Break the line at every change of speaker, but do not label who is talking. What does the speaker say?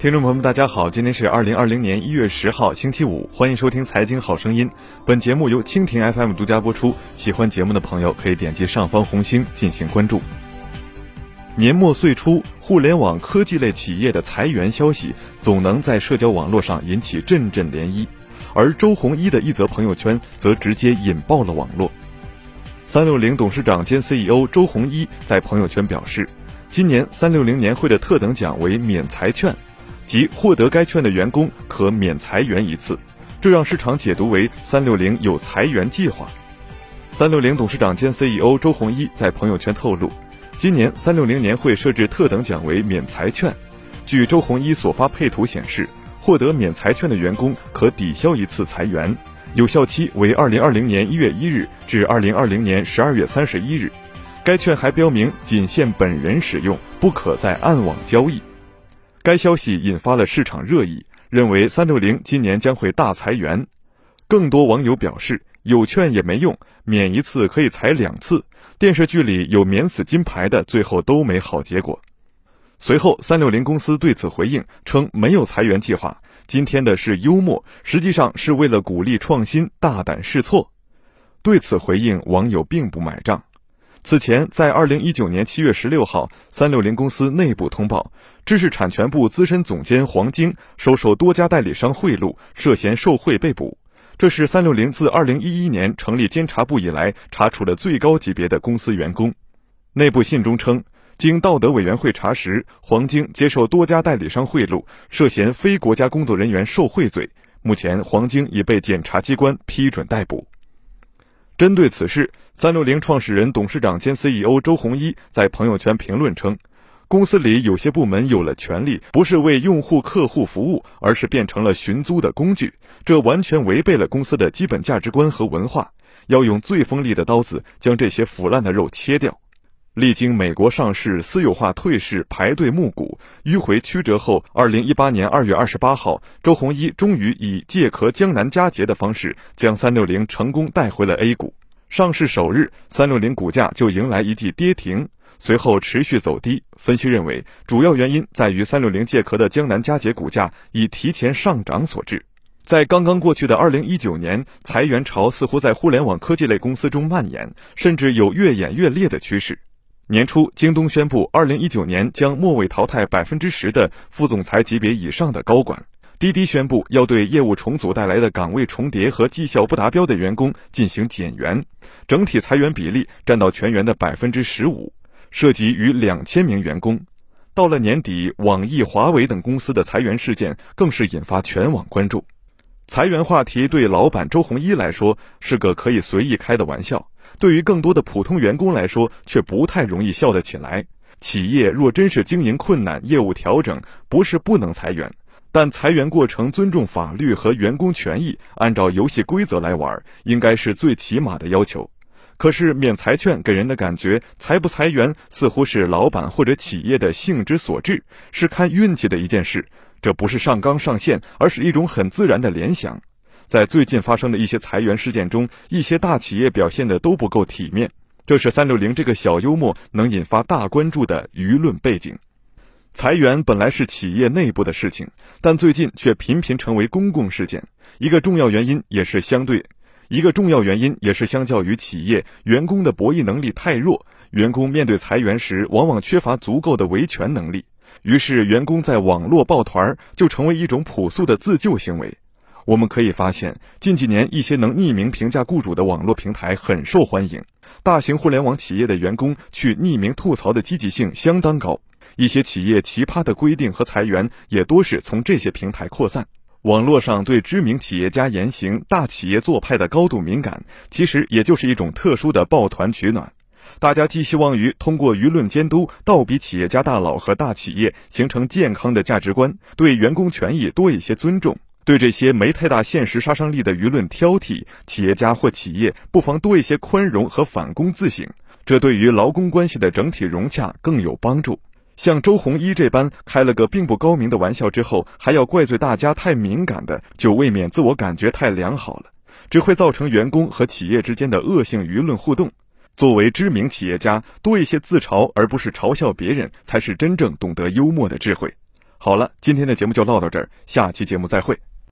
听众朋友们，大家好，今天是二零二零年一月十号，星期五，欢迎收听《财经好声音》。本节目由蜻蜓 FM 独家播出。喜欢节目的朋友可以点击上方红星进行关注。年末岁初，互联网科技类企业的裁员消息总能在社交网络上引起阵阵涟漪，而周鸿祎的一则朋友圈则直接引爆了网络。三六零董事长兼 CEO 周鸿祎在朋友圈表示，今年三六零年会的特等奖为免裁券，即获得该券的员工可免裁员一次，这让市场解读为三六零有裁员计划。三六零董事长兼 CEO 周鸿祎在朋友圈透露，今年三六零年会设置特等奖为免裁券，据周鸿祎所发配图显示，获得免裁券的员工可抵消一次裁员。有效期为二零二零年一月一日至二零二零年十二月三十一日，该券还标明仅限本人使用，不可在暗网交易。该消息引发了市场热议，认为三六零今年将会大裁员。更多网友表示，有券也没用，免一次可以裁两次。电视剧里有免死金牌的，最后都没好结果。随后，三六零公司对此回应称没有裁员计划。今天的是幽默，实际上是为了鼓励创新、大胆试错。对此回应，网友并不买账。此前，在二零一九年七月十六号，三六零公司内部通报，知识产权部资深总监黄晶收受多家代理商贿赂，涉嫌受贿被捕。这是三六零自二零一一年成立监察部以来查处的最高级别的公司员工。内部信中称。经道德委员会查实，黄晶接受多家代理商贿赂，涉嫌非国家工作人员受贿罪。目前，黄晶已被检察机关批准逮捕。针对此事，三六零创始人、董事长兼 CEO 周鸿祎在朋友圈评论称：“公司里有些部门有了权利，不是为用户客户服务，而是变成了寻租的工具，这完全违背了公司的基本价值观和文化。要用最锋利的刀子将这些腐烂的肉切掉。”历经美国上市、私有化、退市、排队募股、迂回曲折后，二零一八年二月二十八号，周鸿祎终于以借壳江南嘉捷的方式，将三六零成功带回了 A 股。上市首日，三六零股价就迎来一记跌停，随后持续走低。分析认为，主要原因在于三六零借壳的江南嘉捷股价已提前上涨所致。在刚刚过去的二零一九年，裁员潮似乎在互联网科技类公司中蔓延，甚至有越演越烈的趋势。年初，京东宣布，二零一九年将末位淘汰百分之十的副总裁级别以上的高管。滴滴宣布要对业务重组带来的岗位重叠和绩效不达标的员工进行减员，整体裁员比例占到全员的百分之十五，涉及逾两千名员工。到了年底，网易、华为等公司的裁员事件更是引发全网关注。裁员话题对老板周鸿祎来说是个可以随意开的玩笑。对于更多的普通员工来说，却不太容易笑得起来。企业若真是经营困难、业务调整，不是不能裁员，但裁员过程尊重法律和员工权益，按照游戏规则来玩，应该是最起码的要求。可是免裁券给人的感觉，裁不裁员似乎是老板或者企业的性之所致，是看运气的一件事。这不是上纲上线，而是一种很自然的联想。在最近发生的一些裁员事件中，一些大企业表现的都不够体面，这是三六零这个小幽默能引发大关注的舆论背景。裁员本来是企业内部的事情，但最近却频频成为公共事件。一个重要原因也是相对，一个重要原因也是相较于企业员工的博弈能力太弱，员工面对裁员时往往缺乏足够的维权能力，于是员工在网络抱团就成为一种朴素的自救行为。我们可以发现，近几年一些能匿名评价雇主的网络平台很受欢迎，大型互联网企业的员工去匿名吐槽的积极性相当高。一些企业奇葩的规定和裁员也多是从这些平台扩散。网络上对知名企业家言行、大企业做派的高度敏感，其实也就是一种特殊的抱团取暖。大家寄希望于通过舆论监督，倒逼企业家大佬和大企业形成健康的价值观，对员工权益多一些尊重。对这些没太大现实杀伤力的舆论挑剔，企业家或企业不妨多一些宽容和反躬自省，这对于劳工关系的整体融洽更有帮助。像周鸿祎这般开了个并不高明的玩笑之后，还要怪罪大家太敏感的，就未免自我感觉太良好了，只会造成员工和企业之间的恶性舆论互动。作为知名企业家，多一些自嘲而不是嘲笑别人，才是真正懂得幽默的智慧。好了，今天的节目就唠到这儿，下期节目再会。